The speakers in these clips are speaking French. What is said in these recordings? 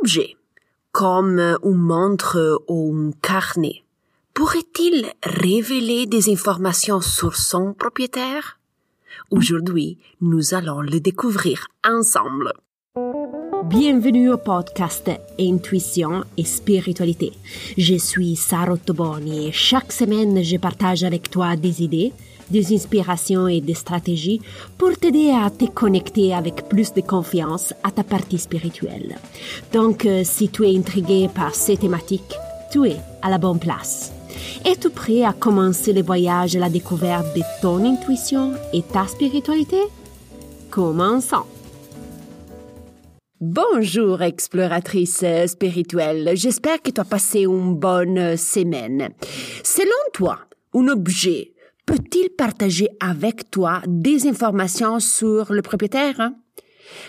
objet, comme une montre ou un carnet, pourrait-il révéler des informations sur son propriétaire? Aujourd'hui, nous allons le découvrir ensemble. Bienvenue au podcast Intuition et Spiritualité. Je suis Sarah Toboni et chaque semaine je partage avec toi des idées, des inspirations et des stratégies pour t'aider à te connecter avec plus de confiance à ta partie spirituelle. Donc, euh, si tu es intrigué par ces thématiques, tu es à la bonne place. Es-tu prêt à commencer le voyage à la découverte de ton intuition et ta spiritualité? Commençons! Bonjour exploratrice spirituelle, j'espère que tu as passé une bonne semaine. Selon toi, un objet peut-il partager avec toi des informations sur le propriétaire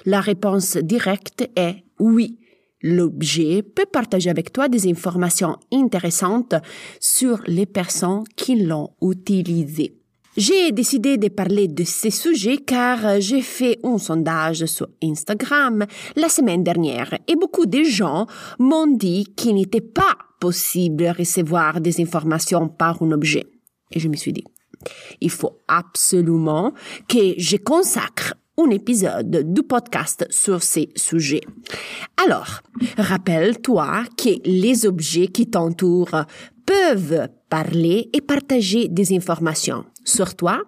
La réponse directe est oui. L'objet peut partager avec toi des informations intéressantes sur les personnes qui l'ont utilisé. J'ai décidé de parler de ces sujets car j'ai fait un sondage sur Instagram la semaine dernière et beaucoup de gens m'ont dit qu'il n'était pas possible de recevoir des informations par un objet. Et je me suis dit, il faut absolument que je consacre un épisode du podcast sur ces sujets. Alors, rappelle-toi que les objets qui t'entourent peuvent parler et partager des informations sur toi,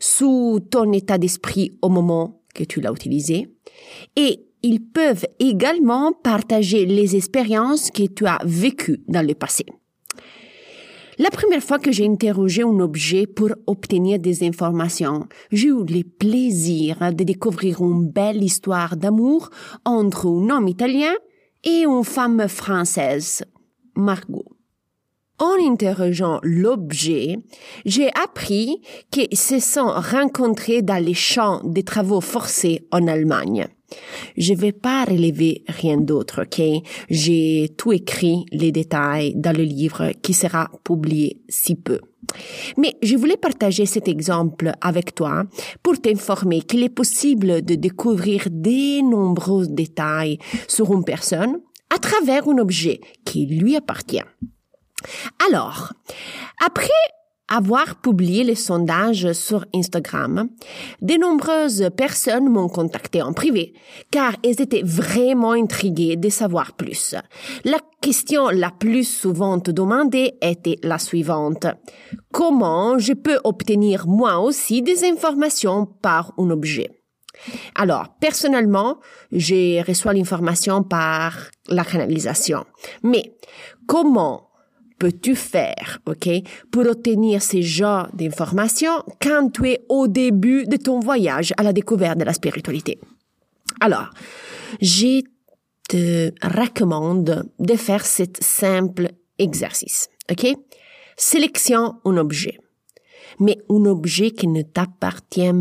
sous ton état d'esprit au moment que tu l'as utilisé, et ils peuvent également partager les expériences que tu as vécues dans le passé. La première fois que j'ai interrogé un objet pour obtenir des informations, j'ai eu le plaisir de découvrir une belle histoire d'amour entre un homme italien et une femme française, Margot. En interrogeant l'objet, j'ai appris qu'ils se sont rencontrés dans les champs des travaux forcés en Allemagne. Je vais pas relever rien d'autre, ok? J'ai tout écrit les détails dans le livre qui sera publié si peu. Mais je voulais partager cet exemple avec toi pour t'informer qu'il est possible de découvrir de nombreux détails sur une personne à travers un objet qui lui appartient. Alors, après avoir publié les sondages sur Instagram, de nombreuses personnes m'ont contacté en privé car elles étaient vraiment intriguées de savoir plus. La question la plus souvent demandée était la suivante. Comment je peux obtenir moi aussi des informations par un objet? Alors, personnellement, j'ai reçu l'information par la canalisation. Mais comment peux-tu faire, OK, pour obtenir ces genres d'informations quand tu es au début de ton voyage à la découverte de la spiritualité? Alors, je te recommande de faire cet simple exercice, OK? Sélectionne un objet, mais un objet qui ne t'appartient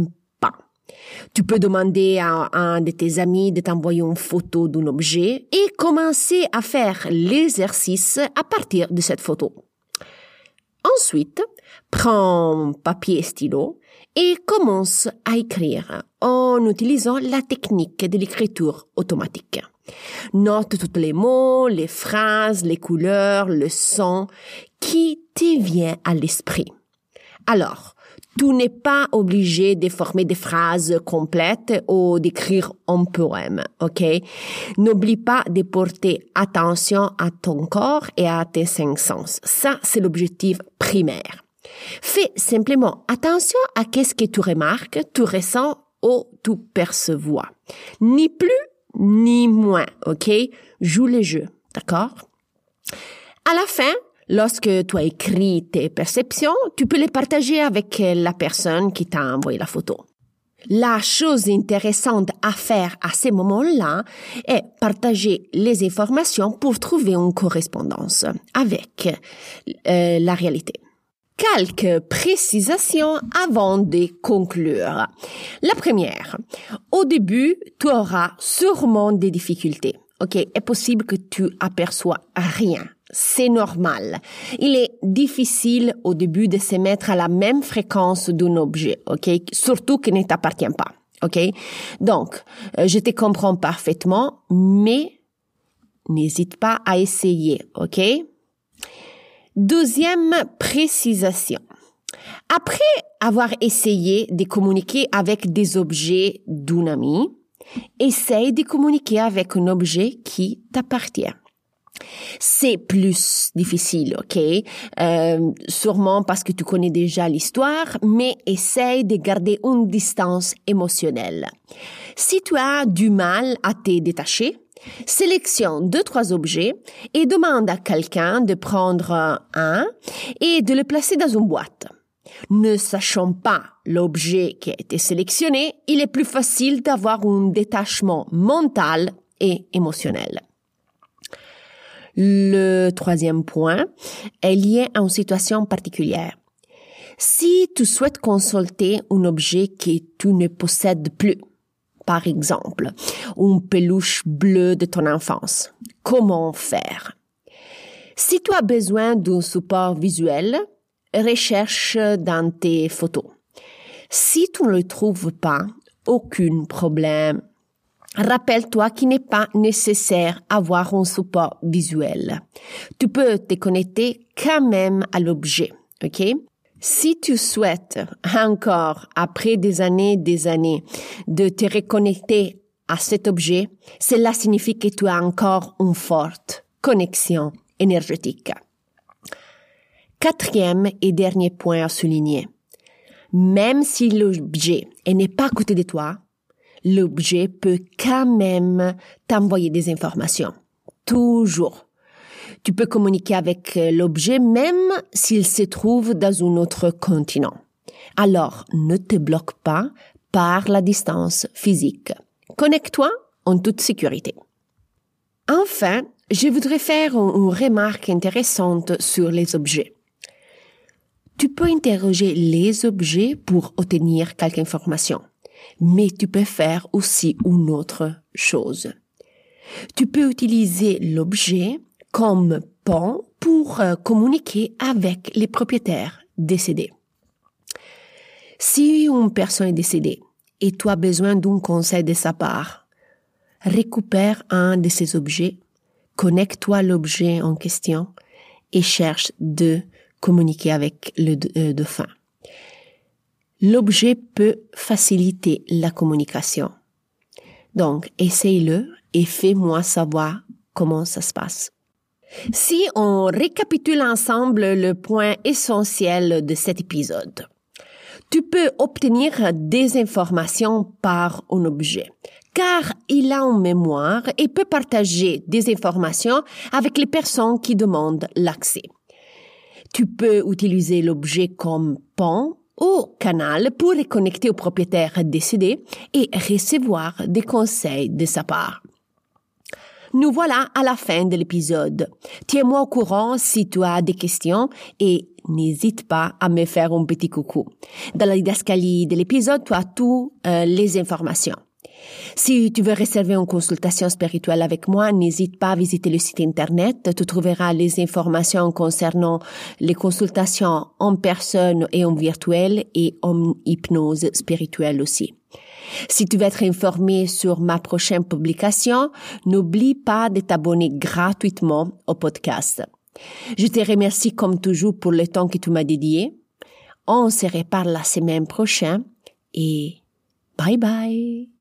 tu peux demander à un de tes amis de t'envoyer une photo d'un objet et commencer à faire l'exercice à partir de cette photo. Ensuite, prends papier et stylo et commence à écrire en utilisant la technique de l'écriture automatique. Note tous les mots, les phrases, les couleurs, le son qui te vient à l'esprit. Alors, tu n'es pas obligé de former des phrases complètes ou d'écrire un poème, ok? N'oublie pas de porter attention à ton corps et à tes cinq sens. Ça, c'est l'objectif primaire. Fais simplement attention à qu'est-ce que tu remarques, tu ressens ou tu perçois. Ni plus, ni moins, ok? Joue le jeu, d'accord? À la fin, Lorsque tu as écrit tes perceptions, tu peux les partager avec la personne qui t'a envoyé la photo. La chose intéressante à faire à ce moment-là est partager les informations pour trouver une correspondance avec euh, la réalité. Quelques précisations avant de conclure. La première, au début, tu auras sûrement des difficultés. OK, est possible que tu aperçois rien c'est normal. Il est difficile au début de se mettre à la même fréquence d'un objet, ok? Surtout qu'il ne t'appartient pas, ok? Donc, euh, je te comprends parfaitement, mais n'hésite pas à essayer, ok? Deuxième précisation. Après avoir essayé de communiquer avec des objets d'un ami, essaye de communiquer avec un objet qui t'appartient. C'est plus difficile, ok? Euh, sûrement parce que tu connais déjà l'histoire, mais essaye de garder une distance émotionnelle. Si tu as du mal à te détacher, sélectionne deux, trois objets et demande à quelqu'un de prendre un et de le placer dans une boîte. Ne sachant pas l'objet qui a été sélectionné, il est plus facile d'avoir un détachement mental et émotionnel. Le troisième point est lié à une situation particulière. Si tu souhaites consulter un objet que tu ne possèdes plus, par exemple, une peluche bleue de ton enfance, comment faire? Si tu as besoin d'un support visuel, recherche dans tes photos. Si tu ne le trouves pas, aucun problème. Rappelle-toi qu'il n'est pas nécessaire d'avoir un support visuel. Tu peux te connecter quand même à l'objet, ok? Si tu souhaites encore, après des années, des années, de te reconnecter à cet objet, cela signifie que tu as encore une forte connexion énergétique. Quatrième et dernier point à souligner. Même si l'objet n'est pas à côté de toi, l'objet peut quand même t'envoyer des informations. Toujours. Tu peux communiquer avec l'objet même s'il se trouve dans un autre continent. Alors, ne te bloque pas par la distance physique. Connecte-toi en toute sécurité. Enfin, je voudrais faire une remarque intéressante sur les objets. Tu peux interroger les objets pour obtenir quelque information, mais tu peux faire aussi une autre chose. Tu peux utiliser l'objet comme pont pour euh, communiquer avec les propriétaires décédés. Si une personne est décédée et tu as besoin d'un conseil de sa part, récupère un de ces objets, connecte-toi à l'objet en question et cherche de communiquer avec le euh, dauphin. L'objet peut faciliter la communication. Donc, essaye-le et fais-moi savoir comment ça se passe. Si on récapitule ensemble le point essentiel de cet épisode, tu peux obtenir des informations par un objet, car il a une mémoire et peut partager des informations avec les personnes qui demandent l'accès. Tu peux utiliser l'objet comme pont ou canal pour connecter au propriétaire décédé et recevoir des conseils de sa part. Nous voilà à la fin de l'épisode. Tiens-moi au courant si tu as des questions et n'hésite pas à me faire un petit coucou. Dans la didascalie de l'épisode, tu as toutes euh, les informations. Si tu veux réserver une consultation spirituelle avec moi, n'hésite pas à visiter le site internet. Tu trouveras les informations concernant les consultations en personne et en virtuel et en hypnose spirituelle aussi. Si tu veux être informé sur ma prochaine publication, n'oublie pas de t'abonner gratuitement au podcast. Je te remercie comme toujours pour le temps que tu m'as dédié. On se reparle la semaine prochaine et bye bye.